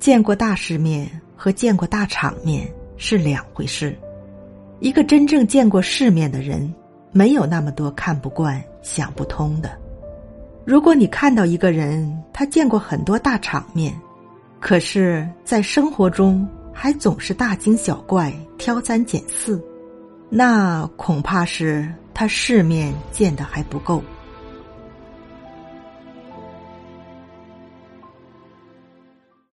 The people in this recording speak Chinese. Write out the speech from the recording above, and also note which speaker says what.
Speaker 1: 见过大世面和见过大场面是两回事，一个真正见过世面的人，没有那么多看不惯想不通的。如果你看到一个人，他见过很多大场面，可是在生活中还总是大惊小怪，挑三拣四，那恐怕是他世面见的还不够。